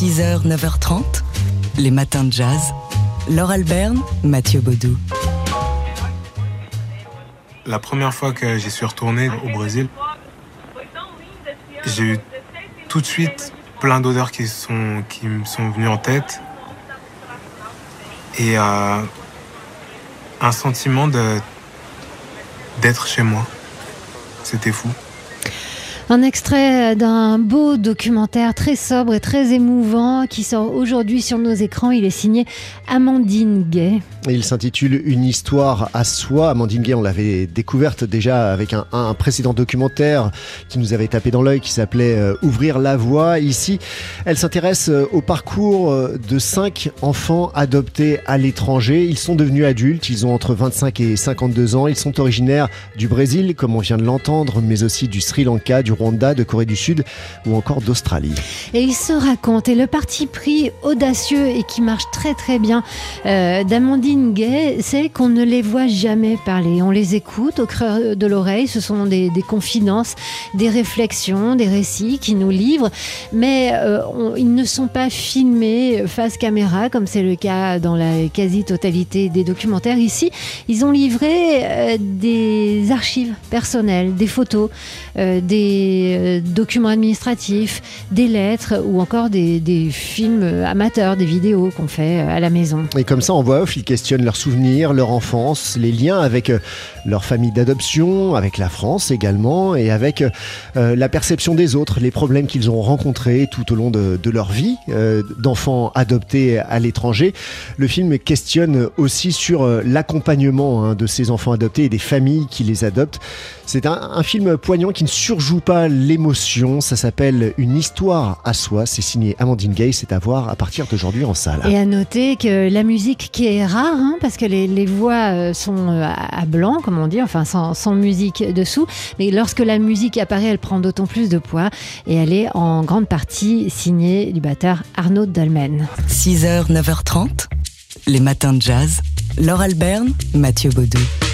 6h, 9h30, les matins de jazz. Laure Alberne, Mathieu Baudou. La première fois que j'y suis retourné au Brésil, j'ai eu tout de suite plein d'odeurs qui, me sont venues en tête. Et euh, un sentiment d'être chez moi. C'était fou. Un extrait d'un beau documentaire très sobre et très émouvant qui sort aujourd'hui sur nos écrans. Il est signé Amandine Gay. Il s'intitule Une histoire à soi. Amandine Gay, on l'avait découverte déjà avec un, précédent documentaire qui nous avait tapé dans l'œil qui s'appelait euh, Ouvrir la voie. Ici, elle s'intéresse euh, au parcours euh, de cinq enfants adoptés à l'étranger. Ils sont devenus adultes, ils ont entre 25 et 52 ans. Ils sont originaires du Brésil, comme on vient de l'entendre, mais aussi du Sri Lanka, du Rwanda, de Corée du Sud ou encore d'Australie. Et il se raconte, et le parti pris audacieux et qui marche très très bien euh, d'Amandine Gay, c'est qu'on ne les voit jamais parler. On les écoute au creux de l'oreille, ce sont des, des, confidences, des réflexions, des récits qui nous livrent, mais euh, ils ne sont pas filmés face caméra, comme c'est le cas dans la quasi-totalité des documentaires. Ici, ils ont livré euh, des archives personnelles, des photos, euh, euh, documents administratifs, des lettres ou encore des, films amateurs, des vidéos qu'on fait euh, à la maison. Et comme ça, en voix off, ils questionnent leurs souvenirs, leur enfance, les liens avec euh, leur famille d'adoption, avec la France également, et avec euh, la perception des autres, les problèmes qu'ils ont rencontrés tout au long de, leur vie euh, d'enfants adoptés à l'étranger. Le film questionne aussi sur l'accompagnement hein, de ces enfants adoptés et des familles qui les adoptent. C'est un, film poignant qui ne surjoue pas l'émotion. Ça s'appelle Une histoire à soi. C'est signé Amandine Gay. C'est à voir à partir d'aujourd'hui en salle. Et à noter que la musique qui est rare, hein, parce que les, les, voix sont à blanc, comme on dit, enfin sans, sans, musique dessous. Mais lorsque la musique apparaît, elle prend d'autant plus de poids. Et elle est en grande partie signée du batteur Arnaud Dolmen. 6h, 9h30, les matins de jazz. Laure Alberne, Mathieu Baudou.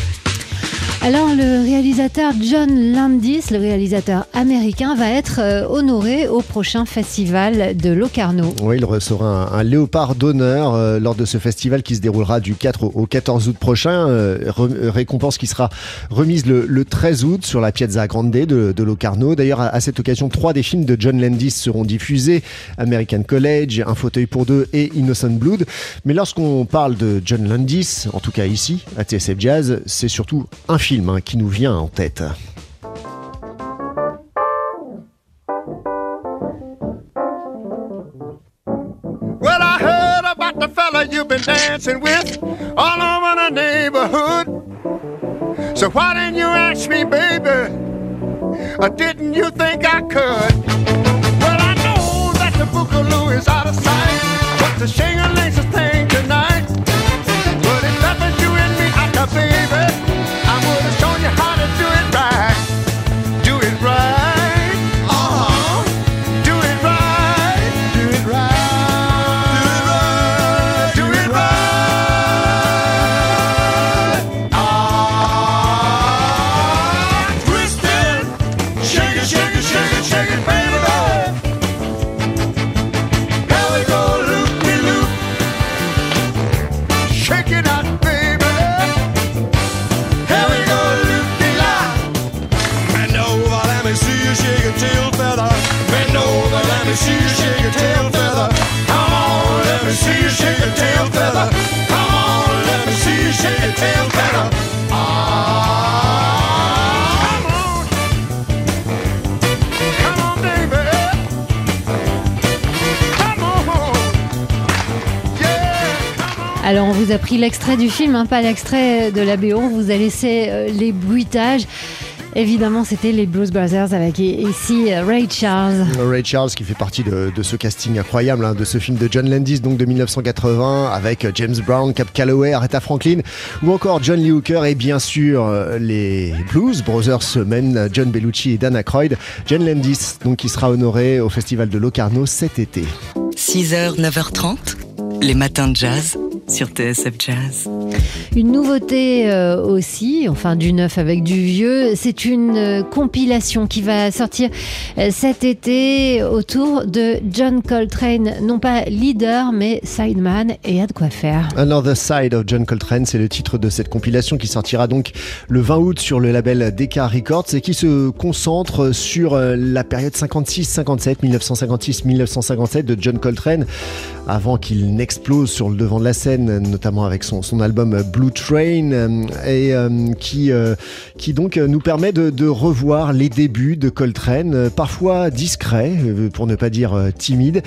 Alors le réalisateur John Landis, le réalisateur américain, va être euh, honoré au prochain festival de Locarno. Oui, il recevra un, léopard d'honneur euh, lors de ce festival qui se déroulera du 4 au 14 août prochain. Euh, récompense qui sera remise le, le, 13 août sur la Piazza Grande de, de Locarno. D'ailleurs, à, à, cette occasion, trois des films de John Landis seront diffusés American College, Un fauteuil pour deux et Innocent Blood. Mais lorsqu'on parle de John Landis, en tout cas ici, à TSF Jazz, c'est surtout un film film hein, qui nous vient en tête. Well, I heard about the fella you've been dancing with all over the neighborhood. So why didn't you ask me, baby? Or didn't you think I could? Well, I know that the Boogaloo is out of sight, but the shingling thing tonight. But that was you and me, I could, baby. shaking baby. We go loop, out baby. Here we go. Bend over, let me see you shake your tail feather. Bend over, let me see you shake your tail Alors on vous a pris l'extrait du film, hein, pas l'extrait de la BO, on vous a laissé euh, les bruitages. Évidemment, c'était les Blues Brothers avec ici Ray Charles. Ray Charles qui fait partie de, de ce casting incroyable hein, de ce film de John Landis donc de 1980 avec James Brown, Cap Calloway, Aretha Franklin ou encore John Lee Hooker et bien sûr les Blues Brothers eux-mêmes, John Bellucci et Dan Aykroyd. John Landis donc qui sera honoré au festival de Locarno cet été. 6h, 9h30, les matins de jazz sur TSF Jazz. Une nouveauté euh, aussi, enfin du neuf avec du vieux, c'est une euh, compilation qui va sortir euh, cet été autour de John Coltrane, non pas leader mais sideman et a de quoi faire. Another Side of John Coltrane, c'est le titre de cette compilation qui sortira donc le 20 août sur le label Decca Records et qui se concentre sur la période 56-57, 1956-1957 de John Coltrane avant qu'il n'explose sur le devant de la scène, notamment avec son, son album Blue Train, euh, et euh, qui, euh, qui donc nous permet de, revoir les débuts de Coltrane, parfois discrets, pour ne pas dire timide.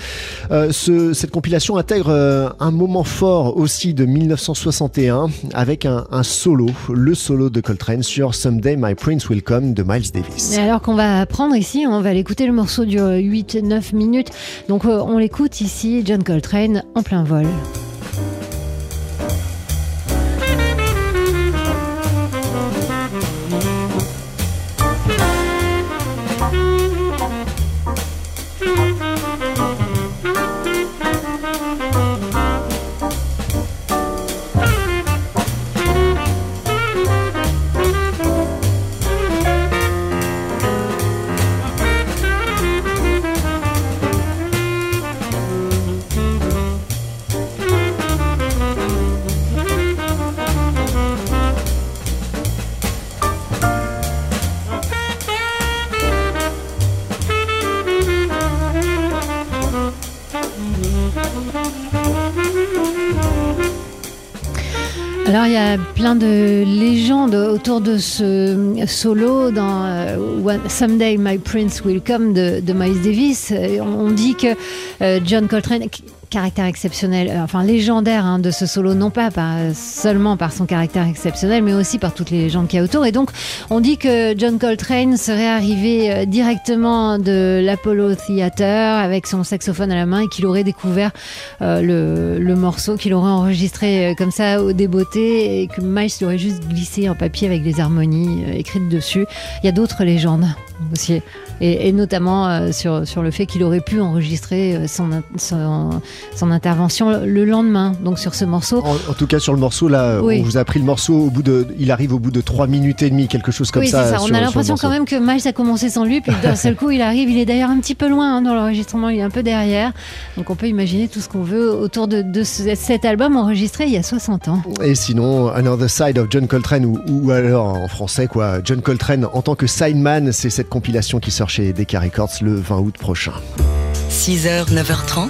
Ce, cette compilation intègre un moment fort aussi de 1961 avec un, un, solo, le solo de Coltrane sur Someday My Prince Will Come de Miles Davis. Et alors qu'on va prendre ici, on va l'écouter, le morceau dure 8-9 minutes, donc on l'écoute ici, John Coltrane en plein vol. Alors il y a plein de légendes autour de ce solo dans euh, Someday My Prince Will Come de, Miles Davis. On dit que euh, John Coltrane caractère exceptionnel, euh, enfin légendaire hein, de ce solo, non pas seulement par son caractère exceptionnel, mais aussi par toutes les légendes qu'il y a autour. Et donc, on dit que John Coltrane serait arrivé directement de l'Apollo Theater avec son saxophone à la main et qu'il aurait découvert le, morceau, qu'il aurait enregistré comme ça au débeauté et que Miles aurait juste glissé en papier avec les harmonies écrites dessus. Il y a d'autres légendes aussi, et, notamment euh, sur, sur le fait qu'il aurait pu enregistrer son, son, intervention le lendemain, donc sur ce morceau. En, en tout cas, sur le morceau, là, oui. on vous a pris le morceau au bout de. Il arrive au bout de 3 minutes et demie, quelque chose comme oui, ça. ça. On a l'impression quand même que Miles a commencé sans lui, puis d'un seul coup, il arrive. Il est d'ailleurs un petit peu loin hein, dans l'enregistrement, il est un peu derrière. Donc on peut imaginer tout ce qu'on veut autour de, de ce, cet album enregistré il y a 60 ans. Et sinon, Another Side of John Coltrane, ou, ou alors en français, quoi, John Coltrane en tant que sideman, c'est cette compilation qui sort chez Decca Records le 20 août prochain. 6h, 9h30,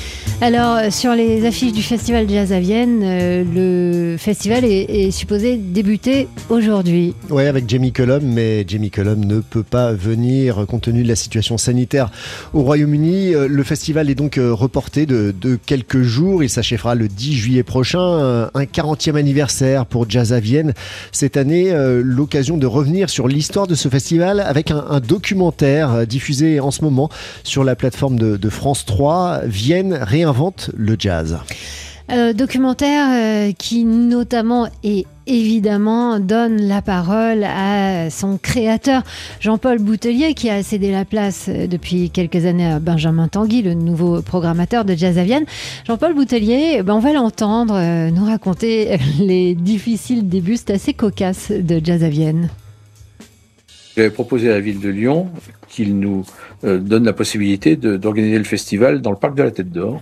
Alors, sur les affiches du Festival Jazz à Vienne, euh, le festival est, supposé débuter aujourd'hui. Oui, avec Jamie Cullum, mais Jamie Cullum ne peut pas venir compte tenu de la situation sanitaire au Royaume-Uni. Le festival est donc reporté de, quelques jours. Il s'achèvera le 10 juillet prochain, un 40e anniversaire pour Jazz à Vienne. Cette année, euh, l'occasion de revenir sur l'histoire de ce festival avec un, documentaire diffusé en ce moment sur la plateforme de, France 3, Vienne réinvente le jazz. Euh, documentaire euh, qui notamment et évidemment donne la parole à son créateur Jean-Paul Boutelier qui a cédé la place depuis quelques années à Benjamin Tanguy, le nouveau programmateur de Jazz à Vienne. Jean-Paul Boutelier, ben on va l'entendre euh, nous raconter les difficiles débuts, c'est assez cocasse de Jazz à Vienne. J'avais proposé à la ville de Lyon qu'il nous euh, donne la possibilité d'organiser le festival dans le parc de la Tête d'Or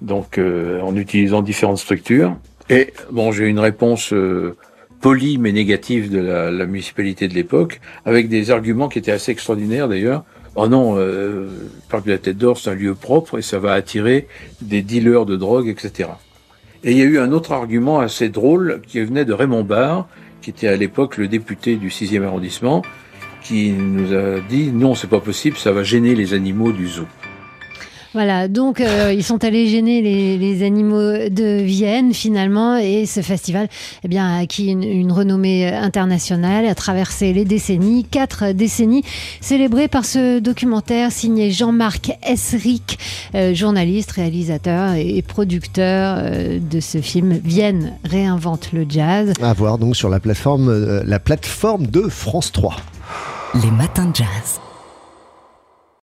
donc euh, en utilisant différentes structures. Et bon, j'ai une réponse euh, polie mais négative de la, la municipalité de l'époque, avec des arguments qui étaient assez extraordinaires d'ailleurs. Oh non, euh, le parc de la Tête d'Or, c'est un lieu propre et ça va attirer des dealers de drogue, etc. Et il y a eu un autre argument assez drôle qui venait de Raymond Barre, qui était à l'époque le député du 6e arrondissement, qui nous a dit non, c'est pas possible, ça va gêner les animaux du zoo. Voilà, donc euh, ils sont allés gêner les, les, animaux de Vienne finalement et ce festival eh bien, a acquis une, une, renommée internationale, a traversé les décennies, quatre décennies, célébré par ce documentaire signé Jean-Marc Esric, euh, journaliste, réalisateur et producteur euh, de ce film Vienne réinvente le jazz. À voir donc sur la plateforme, euh, la plateforme de France 3. Les matins de jazz.